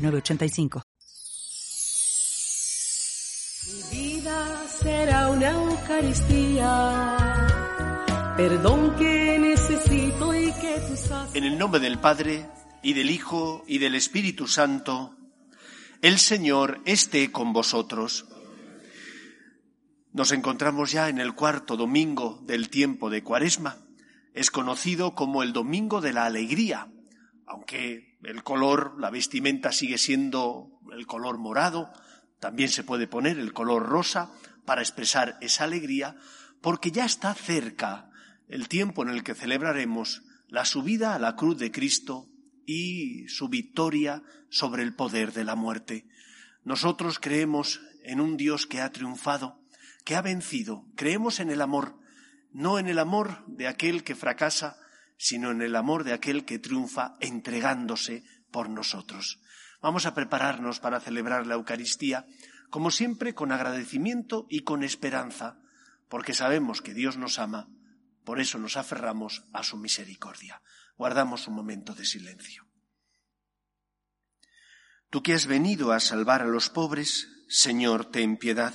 985. Mi vida será una Eucaristía. Perdón que necesito y que tú sabes. En el nombre del Padre, y del Hijo, y del Espíritu Santo, el Señor esté con vosotros. Nos encontramos ya en el cuarto domingo del tiempo de Cuaresma. Es conocido como el Domingo de la Alegría, aunque el color, la vestimenta sigue siendo el color morado, también se puede poner el color rosa para expresar esa alegría, porque ya está cerca el tiempo en el que celebraremos la subida a la cruz de Cristo y su victoria sobre el poder de la muerte. Nosotros creemos en un Dios que ha triunfado, que ha vencido, creemos en el amor, no en el amor de aquel que fracasa, sino en el amor de aquel que triunfa entregándose por nosotros. Vamos a prepararnos para celebrar la Eucaristía, como siempre, con agradecimiento y con esperanza, porque sabemos que Dios nos ama, por eso nos aferramos a su misericordia. Guardamos un momento de silencio. Tú que has venido a salvar a los pobres, Señor, ten piedad.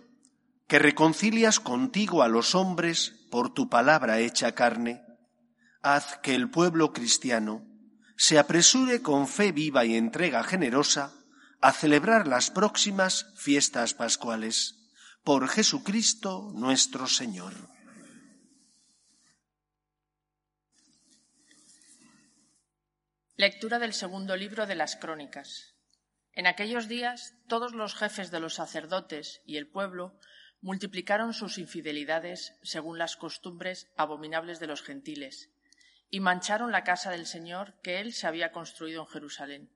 que reconcilias contigo a los hombres por tu palabra hecha carne, haz que el pueblo cristiano se apresure con fe viva y entrega generosa a celebrar las próximas fiestas pascuales. Por Jesucristo nuestro Señor. Lectura del segundo libro de las Crónicas. En aquellos días todos los jefes de los sacerdotes y el pueblo multiplicaron sus infidelidades según las costumbres abominables de los gentiles, y mancharon la casa del Señor que él se había construido en Jerusalén.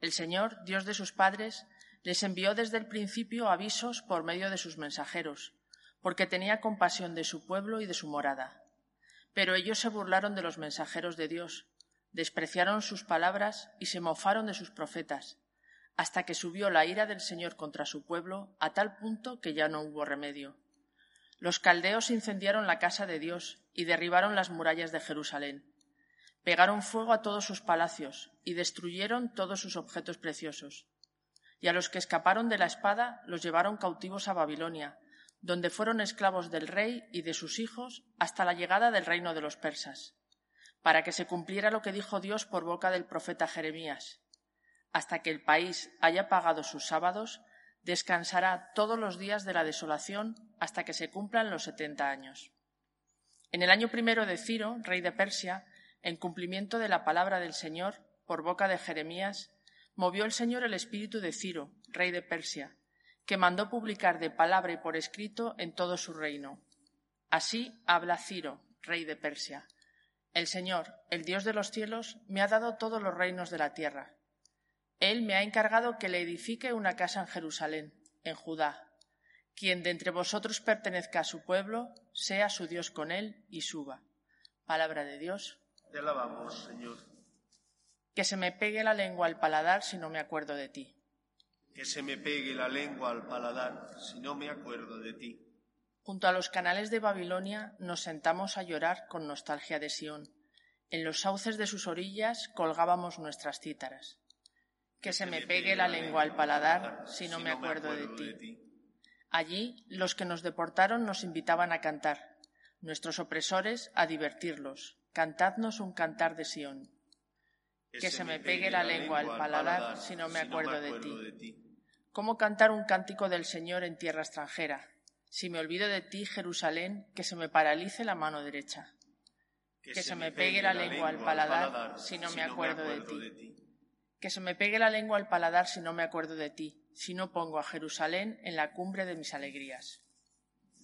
El Señor, Dios de sus padres, les envió desde el principio avisos por medio de sus mensajeros, porque tenía compasión de su pueblo y de su morada. Pero ellos se burlaron de los mensajeros de Dios, despreciaron sus palabras y se mofaron de sus profetas hasta que subió la ira del Señor contra su pueblo a tal punto que ya no hubo remedio. Los caldeos incendiaron la casa de Dios y derribaron las murallas de Jerusalén. Pegaron fuego a todos sus palacios y destruyeron todos sus objetos preciosos. Y a los que escaparon de la espada los llevaron cautivos a Babilonia, donde fueron esclavos del rey y de sus hijos hasta la llegada del reino de los persas, para que se cumpliera lo que dijo Dios por boca del profeta Jeremías hasta que el país haya pagado sus sábados, descansará todos los días de la desolación hasta que se cumplan los setenta años. En el año primero de Ciro, rey de Persia, en cumplimiento de la palabra del Señor, por boca de Jeremías, movió el Señor el espíritu de Ciro, rey de Persia, que mandó publicar de palabra y por escrito en todo su reino. Así habla Ciro, rey de Persia. El Señor, el Dios de los cielos, me ha dado todos los reinos de la tierra él me ha encargado que le edifique una casa en Jerusalén, en Judá. Quien de entre vosotros pertenezca a su pueblo, sea su Dios con él y suba. Palabra de Dios. Te alabamos, Señor. Que se me pegue la lengua al paladar si no me acuerdo de ti. Que se me pegue la lengua al paladar si no me acuerdo de ti. Junto a los canales de Babilonia nos sentamos a llorar con nostalgia de Sión. En los sauces de sus orillas colgábamos nuestras cítaras que se me pegue la lengua al paladar si no me acuerdo de ti. Allí los que nos deportaron nos invitaban a cantar, nuestros opresores a divertirlos. Cantadnos un cantar de Sión. que se me pegue la lengua al paladar si no me acuerdo de ti. ¿Cómo cantar un cántico del Señor en tierra extranjera? Si me olvido de ti, Jerusalén, que se me paralice la mano derecha. Que se me pegue la lengua al paladar si no me acuerdo de ti. Que se me pegue la lengua al paladar si no me acuerdo de ti, si no pongo a Jerusalén en la cumbre de mis alegrías.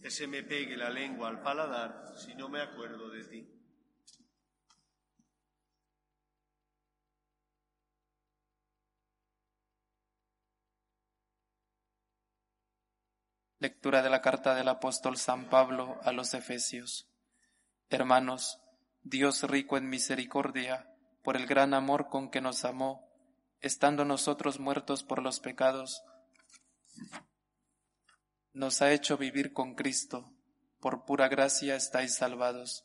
Que se me pegue la lengua al paladar si no me acuerdo de ti. Lectura de la carta del apóstol San Pablo a los Efesios. Hermanos, Dios rico en misericordia, por el gran amor con que nos amó, estando nosotros muertos por los pecados, nos ha hecho vivir con Cristo. Por pura gracia estáis salvados.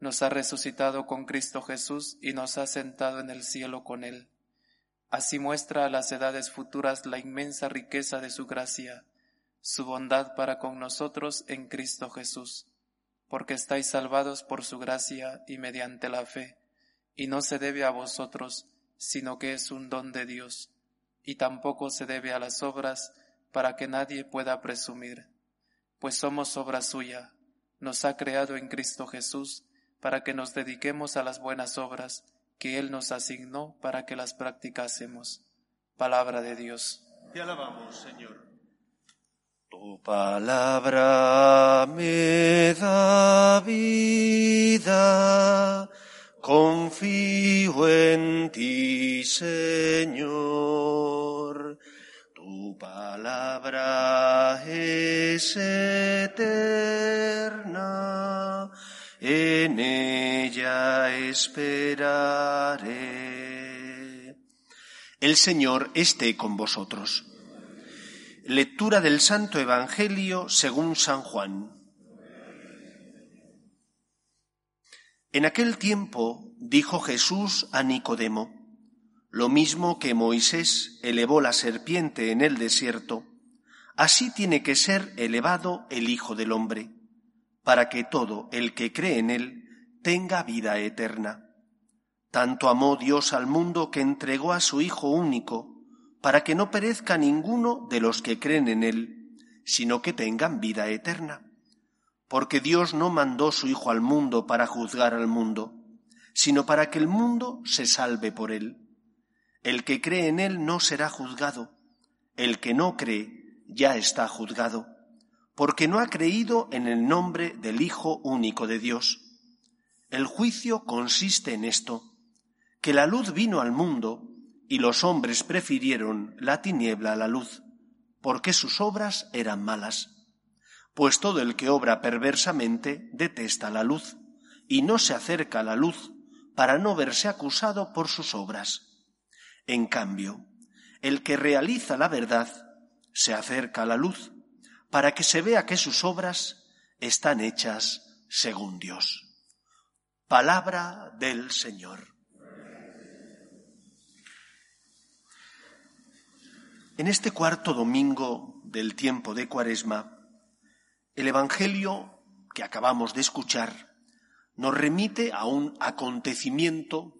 Nos ha resucitado con Cristo Jesús y nos ha sentado en el cielo con Él. Así muestra a las edades futuras la inmensa riqueza de su gracia su bondad para con nosotros en Cristo Jesús, porque estáis salvados por su gracia y mediante la fe, y no se debe a vosotros, sino que es un don de Dios, y tampoco se debe a las obras, para que nadie pueda presumir, pues somos obra suya, nos ha creado en Cristo Jesús, para que nos dediquemos a las buenas obras que Él nos asignó para que las practicásemos. Palabra de Dios. Te alabamos, Señor. Tu palabra me da vida, confío en ti, Señor. Tu palabra es eterna, en ella esperaré. El Señor esté con vosotros. Lectura del Santo Evangelio según San Juan. En aquel tiempo dijo Jesús a Nicodemo, lo mismo que Moisés elevó la serpiente en el desierto, así tiene que ser elevado el Hijo del Hombre, para que todo el que cree en él tenga vida eterna. Tanto amó Dios al mundo que entregó a su Hijo único, para que no perezca ninguno de los que creen en Él, sino que tengan vida eterna. Porque Dios no mandó su Hijo al mundo para juzgar al mundo, sino para que el mundo se salve por Él. El que cree en Él no será juzgado, el que no cree ya está juzgado, porque no ha creído en el nombre del Hijo único de Dios. El juicio consiste en esto, que la luz vino al mundo, y los hombres prefirieron la tiniebla a la luz, porque sus obras eran malas. Pues todo el que obra perversamente detesta la luz, y no se acerca a la luz para no verse acusado por sus obras. En cambio, el que realiza la verdad se acerca a la luz, para que se vea que sus obras están hechas según Dios. Palabra del Señor. En este cuarto domingo del tiempo de Cuaresma, el Evangelio que acabamos de escuchar nos remite a un acontecimiento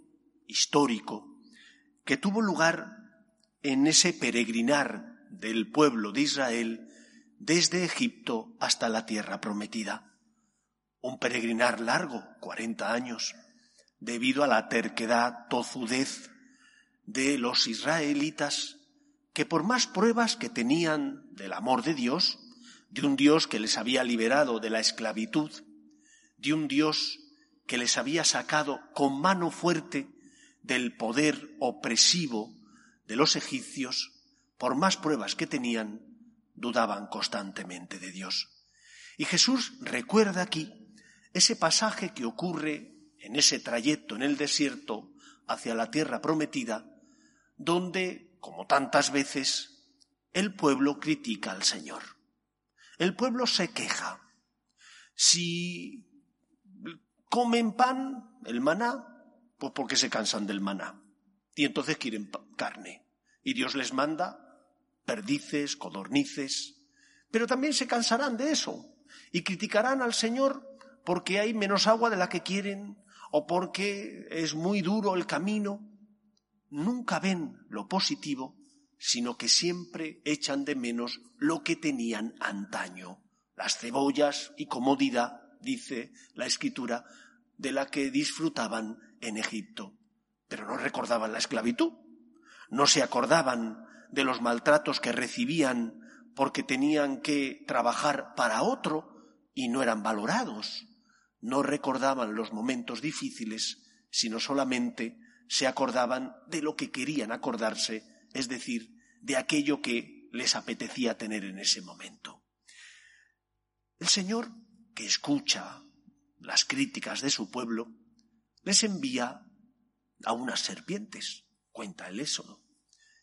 histórico que tuvo lugar en ese peregrinar del pueblo de Israel desde Egipto hasta la tierra prometida. Un peregrinar largo, cuarenta años, debido a la terquedad, tozudez de los israelitas que por más pruebas que tenían del amor de Dios, de un Dios que les había liberado de la esclavitud, de un Dios que les había sacado con mano fuerte del poder opresivo de los egipcios, por más pruebas que tenían, dudaban constantemente de Dios. Y Jesús recuerda aquí ese pasaje que ocurre en ese trayecto en el desierto hacia la tierra prometida, donde como tantas veces, el pueblo critica al Señor. El pueblo se queja. Si comen pan, el maná, pues porque se cansan del maná. Y entonces quieren carne. Y Dios les manda perdices, codornices. Pero también se cansarán de eso. Y criticarán al Señor porque hay menos agua de la que quieren o porque es muy duro el camino. nunca ven lo positivo, sino que siempre echan de menos lo que tenían antaño, las cebollas y comodidad, dice la escritura, de la que disfrutaban en Egipto. Pero no recordaban la esclavitud, no se acordaban de los maltratos que recibían porque tenían que trabajar para otro y no eran valorados. No recordaban los momentos difíciles, sino solamente se acordaban de lo que querían acordarse, es decir, de aquello que les apetecía tener en ese momento. El Señor, que escucha las críticas de su pueblo, les envía a unas serpientes, cuenta el Éxodo.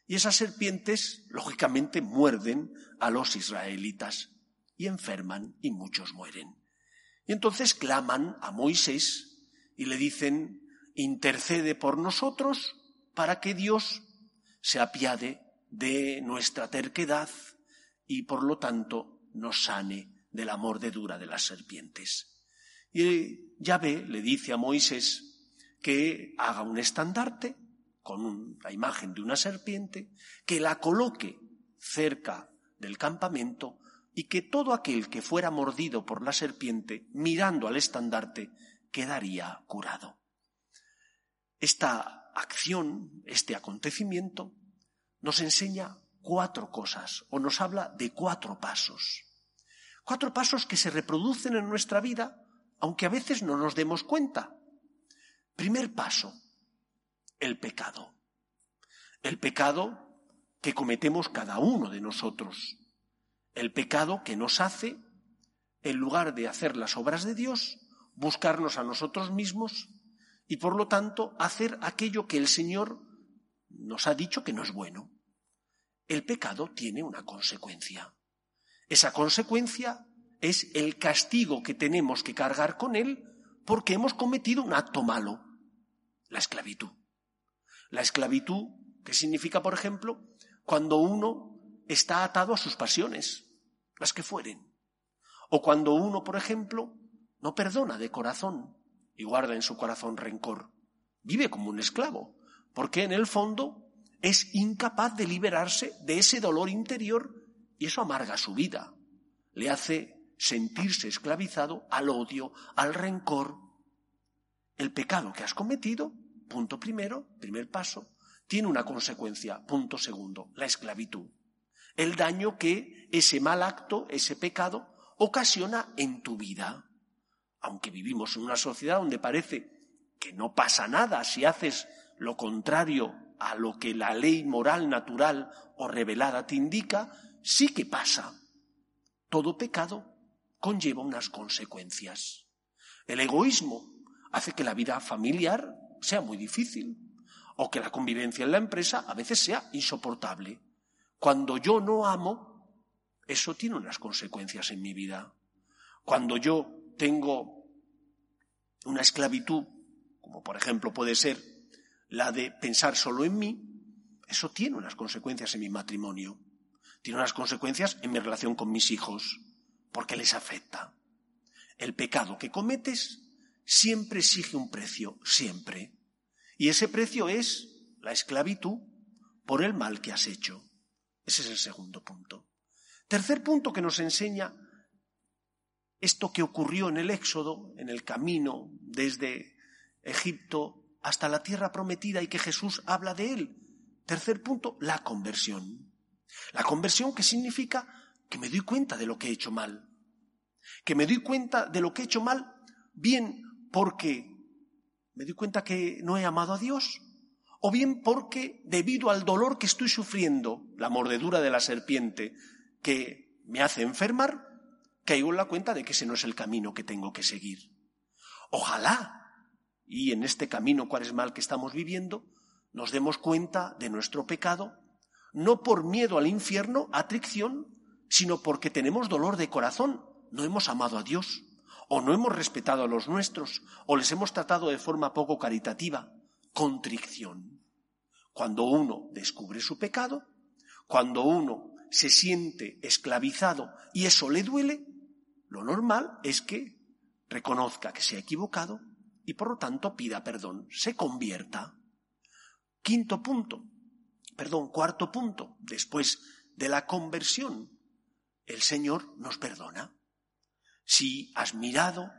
Y esas serpientes, lógicamente, muerden a los israelitas y enferman y muchos mueren. Y entonces claman a Moisés y le dicen, intercede por nosotros para que Dios se apiade de nuestra terquedad y por lo tanto nos sane de la mordedura de las serpientes. Y Yahvé le dice a Moisés que haga un estandarte con la imagen de una serpiente, que la coloque cerca del campamento y que todo aquel que fuera mordido por la serpiente, mirando al estandarte, quedaría curado. Esta acción, este acontecimiento, nos enseña cuatro cosas o nos habla de cuatro pasos. Cuatro pasos que se reproducen en nuestra vida, aunque a veces no nos demos cuenta. Primer paso, el pecado. El pecado que cometemos cada uno de nosotros. El pecado que nos hace, en lugar de hacer las obras de Dios, buscarnos a nosotros mismos y por lo tanto hacer aquello que el Señor nos ha dicho que no es bueno. El pecado tiene una consecuencia. Esa consecuencia es el castigo que tenemos que cargar con él porque hemos cometido un acto malo, la esclavitud. La esclavitud, que significa, por ejemplo, cuando uno está atado a sus pasiones, las que fueren. O cuando uno, por ejemplo, no perdona de corazón y guarda en su corazón rencor. Vive como un esclavo, porque en el fondo es incapaz de liberarse de ese dolor interior y eso amarga su vida. Le hace sentirse esclavizado al odio, al rencor. El pecado que has cometido Punto primero, primer paso, tiene una consecuencia. Punto segundo, la esclavitud. El daño que ese mal acto, ese pecado, ocasiona en tu vida. Aunque vivimos en una sociedad donde parece que no pasa nada si haces lo contrario a lo que la ley moral natural o revelada te indica, sí que pasa. Todo pecado conlleva unas consecuencias. El egoísmo hace que la vida familiar sea muy difícil o que la convivencia en la empresa a veces sea insoportable. Cuando yo no amo, eso tiene unas consecuencias en mi vida. Cuando yo tengo una esclavitud, como por ejemplo puede ser la de pensar solo en mí, eso tiene unas consecuencias en mi matrimonio, tiene unas consecuencias en mi relación con mis hijos, porque les afecta. El pecado que cometes siempre exige un precio, siempre. Y ese precio es la esclavitud por el mal que has hecho. Ese es el segundo punto. Tercer punto que nos enseña esto que ocurrió en el Éxodo, en el camino desde Egipto hasta la tierra prometida y que Jesús habla de él. Tercer punto, la conversión. La conversión que significa que me doy cuenta de lo que he hecho mal. Que me doy cuenta de lo que he hecho mal, bien porque me doy cuenta que no he amado a Dios, o bien porque debido al dolor que estoy sufriendo, la mordedura de la serpiente que me hace enfermar, caigo en la cuenta de que ese no es el camino que tengo que seguir. Ojalá, y en este camino cuaresmal que estamos viviendo, nos demos cuenta de nuestro pecado, no por miedo al infierno, atricción, sino porque tenemos dolor de corazón, no hemos amado a Dios o no hemos respetado a los nuestros, o les hemos tratado de forma poco caritativa. Contrición. Cuando uno descubre su pecado, cuando uno se siente esclavizado y eso le duele, lo normal es que reconozca que se ha equivocado y por lo tanto pida perdón, se convierta. Quinto punto, perdón, cuarto punto, después de la conversión, el Señor nos perdona. Si has mirado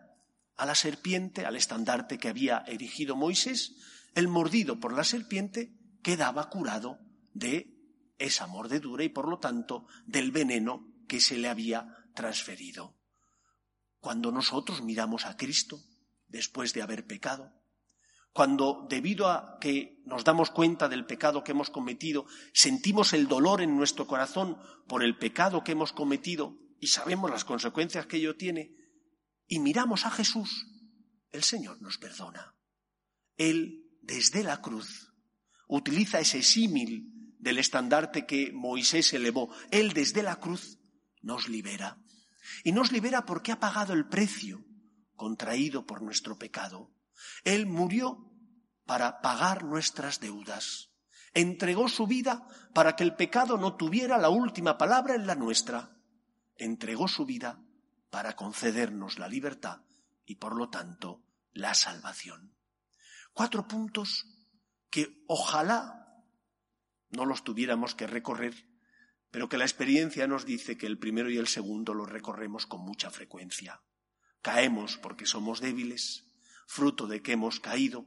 a la serpiente, al estandarte que había erigido Moisés, el mordido por la serpiente quedaba curado de esa mordedura y por lo tanto del veneno que se le había transferido. Cuando nosotros miramos a Cristo después de haber pecado, cuando debido a que nos damos cuenta del pecado que hemos cometido, sentimos el dolor en nuestro corazón por el pecado que hemos cometido y sabemos las consecuencias que ello tiene, y miramos a Jesús, el Señor nos perdona. Él, desde la cruz, utiliza ese símil del estandarte que Moisés elevó. Él, desde la cruz, nos libera. Y nos libera porque ha pagado el precio contraído por nuestro pecado. Él murió para pagar nuestras deudas. Entregó su vida para que el pecado no tuviera la última palabra en la nuestra. Entregó su vida para concedernos la libertad y, por lo tanto, la salvación. Cuatro puntos que ojalá no los tuviéramos que recorrer, pero que la experiencia nos dice que el primero y el segundo los recorremos con mucha frecuencia. Caemos porque somos débiles, fruto de que hemos caído,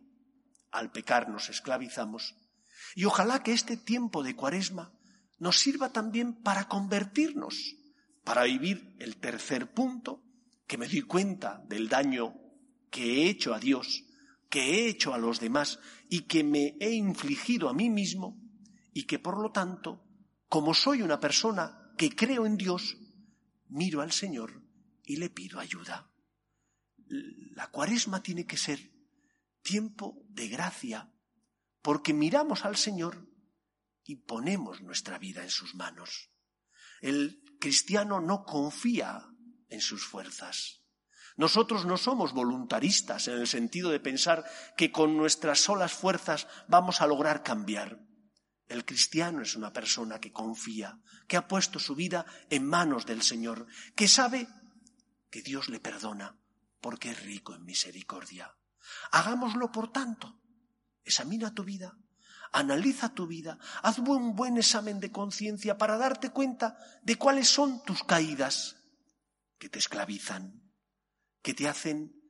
al pecar nos esclavizamos, y ojalá que este tiempo de cuaresma nos sirva también para convertirnos, para vivir el tercer punto, que me doy cuenta del daño que he hecho a Dios, que he hecho a los demás y que me he infligido a mí mismo, y que por lo tanto, como soy una persona que creo en Dios, miro al Señor y le pido ayuda la cuaresma tiene que ser tiempo de gracia, porque miramos al Señor y ponemos nuestra vida en sus manos. El cristiano no confía en sus fuerzas. Nosotros no somos voluntaristas en el sentido de pensar que con nuestras solas fuerzas vamos a lograr cambiar. El cristiano es una persona que confía, que ha puesto su vida en manos del Señor, que sabe que Dios le perdona, porque es rico en misericordia. Hagámoslo, por tanto. Examina tu vida, analiza tu vida, haz un buen examen de conciencia para darte cuenta de cuáles son tus caídas que te esclavizan, que te hacen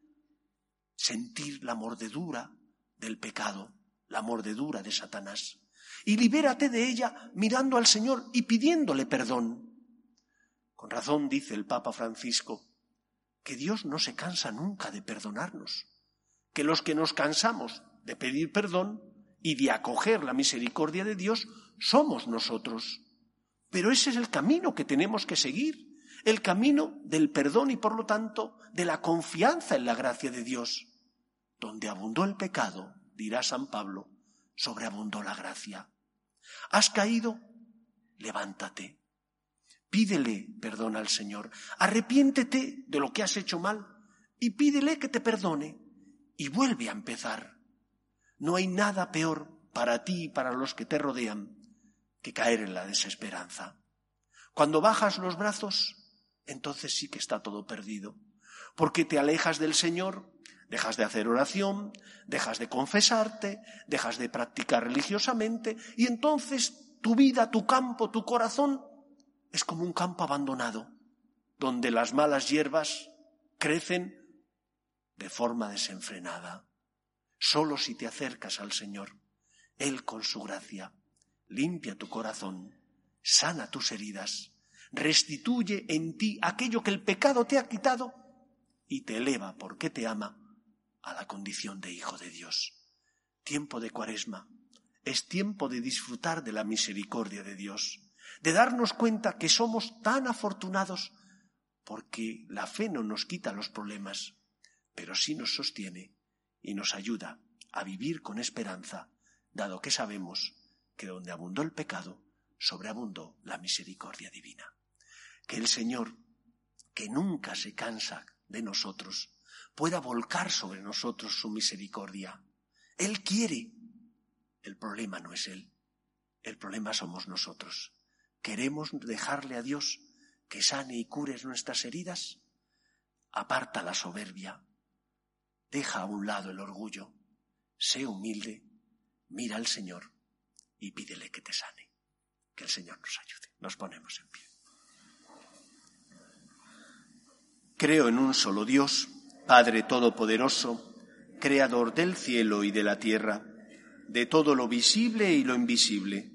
sentir la mordedura del pecado, la mordedura de Satanás. Y libérate de ella mirando al Señor y pidiéndole perdón. Con razón dice el Papa Francisco, que Dios no se cansa nunca de perdonarnos, que los que nos cansamos de pedir perdón y de acoger la misericordia de Dios somos nosotros. Pero ese es el camino que tenemos que seguir, el camino del perdón y por lo tanto de la confianza en la gracia de Dios. Donde abundó el pecado, dirá San Pablo, sobreabundó la gracia. ¿Has caído? Levántate. Pídele perdón al Señor. Arrepiéntete de lo que has hecho mal y pídele que te perdone y vuelve a empezar. No hay nada peor para ti y para los que te rodean que caer en la desesperanza. Cuando bajas los brazos, entonces sí que está todo perdido, porque te alejas del Señor, dejas de hacer oración, dejas de confesarte, dejas de practicar religiosamente, y entonces tu vida, tu campo, tu corazón es como un campo abandonado, donde las malas hierbas crecen de forma desenfrenada. Solo si te acercas al Señor, Él con su gracia limpia tu corazón, sana tus heridas, restituye en ti aquello que el pecado te ha quitado y te eleva porque te ama a la condición de hijo de Dios. Tiempo de cuaresma es tiempo de disfrutar de la misericordia de Dios de darnos cuenta que somos tan afortunados porque la fe no nos quita los problemas, pero sí nos sostiene y nos ayuda a vivir con esperanza, dado que sabemos que donde abundó el pecado, sobreabundó la misericordia divina. Que el Señor, que nunca se cansa de nosotros, pueda volcar sobre nosotros su misericordia. Él quiere. El problema no es Él, el problema somos nosotros. ¿Queremos dejarle a Dios que sane y cure nuestras heridas? Aparta la soberbia, deja a un lado el orgullo, sé humilde, mira al Señor y pídele que te sane. Que el Señor nos ayude. Nos ponemos en pie. Creo en un solo Dios, Padre Todopoderoso, Creador del cielo y de la tierra, de todo lo visible y lo invisible.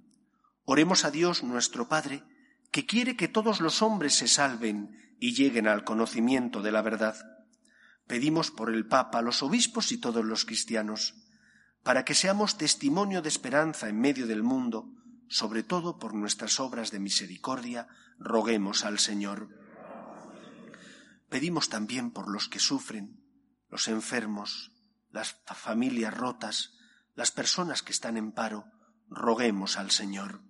Oremos a Dios nuestro Padre, que quiere que todos los hombres se salven y lleguen al conocimiento de la verdad. Pedimos por el Papa, los obispos y todos los cristianos, para que seamos testimonio de esperanza en medio del mundo, sobre todo por nuestras obras de misericordia, roguemos al Señor. Pedimos también por los que sufren, los enfermos, las familias rotas, las personas que están en paro, roguemos al Señor.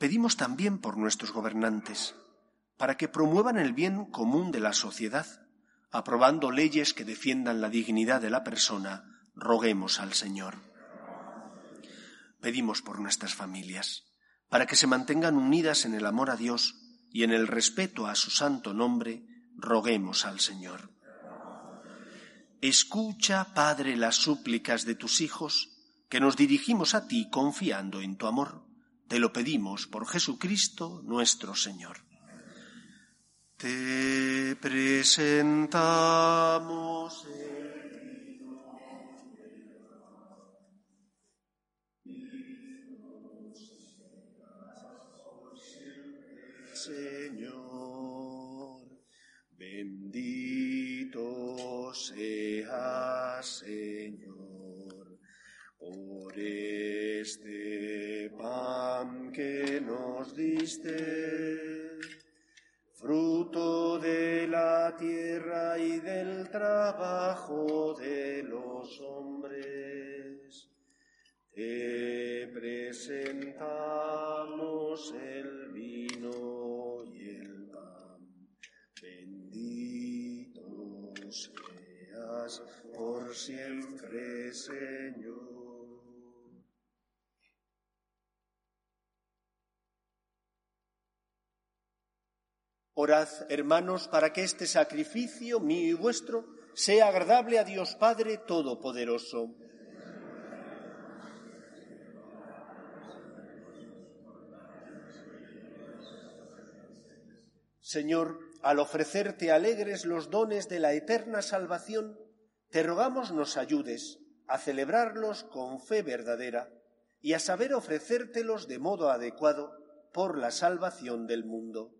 Pedimos también por nuestros gobernantes, para que promuevan el bien común de la sociedad, aprobando leyes que defiendan la dignidad de la persona, roguemos al Señor. Pedimos por nuestras familias, para que se mantengan unidas en el amor a Dios, y en el respeto a su santo nombre, roguemos al Señor. Escucha, Padre, las súplicas de tus hijos, que nos dirigimos a ti confiando en tu amor. Te lo pedimos por Jesucristo nuestro Señor. Te presentamos. Señor. Bendito sea, Señor, por este pan que nos diste, fruto de la tierra y del trabajo de los hombres. Te presentamos el vino por siempre, Señor. Hermanos, para que este sacrificio mío y vuestro sea agradable a Dios Padre Todopoderoso. Señor, al ofrecerte alegres los dones de la eterna salvación, te rogamos nos ayudes a celebrarlos con fe verdadera y a saber ofrecértelos de modo adecuado por la salvación del mundo.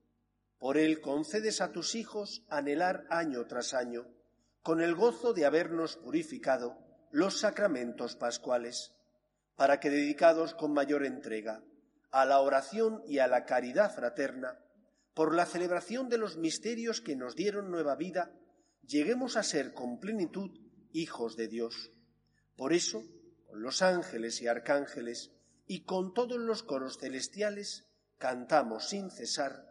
Por Él concedes a tus hijos anhelar año tras año, con el gozo de habernos purificado, los sacramentos pascuales, para que dedicados con mayor entrega a la oración y a la caridad fraterna, por la celebración de los misterios que nos dieron nueva vida, lleguemos a ser con plenitud hijos de Dios. Por eso, con los ángeles y arcángeles y con todos los coros celestiales, cantamos sin cesar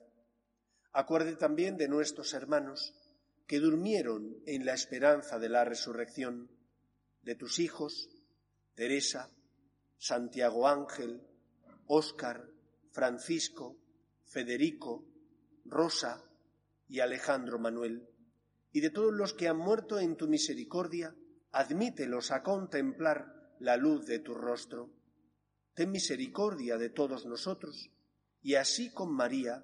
Acuerde también de nuestros hermanos que durmieron en la esperanza de la resurrección, de tus hijos, Teresa, Santiago Ángel, Óscar, Francisco, Federico, Rosa y Alejandro Manuel, y de todos los que han muerto en tu misericordia, admítelos a contemplar la luz de tu rostro. Ten misericordia de todos nosotros, y así con María,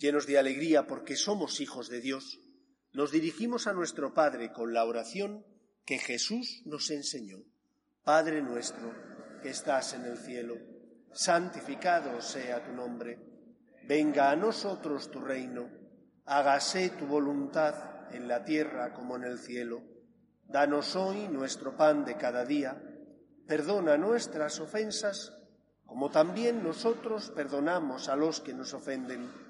llenos de alegría porque somos hijos de Dios, nos dirigimos a nuestro Padre con la oración que Jesús nos enseñó. Padre nuestro, que estás en el cielo, santificado sea tu nombre. Venga a nosotros tu reino. Hágase tu voluntad en la tierra como en el cielo. Danos hoy nuestro pan de cada día. Perdona nuestras ofensas, como también nosotros perdonamos a los que nos ofenden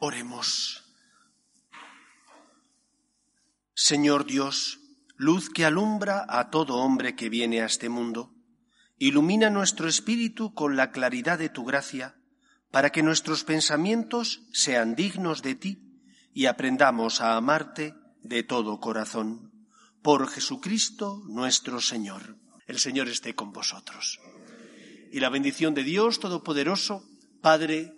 Oremos. Señor Dios, luz que alumbra a todo hombre que viene a este mundo, ilumina nuestro espíritu con la claridad de tu gracia, para que nuestros pensamientos sean dignos de ti y aprendamos a amarte de todo corazón. Por Jesucristo nuestro Señor. El Señor esté con vosotros. Y la bendición de Dios Todopoderoso, Padre,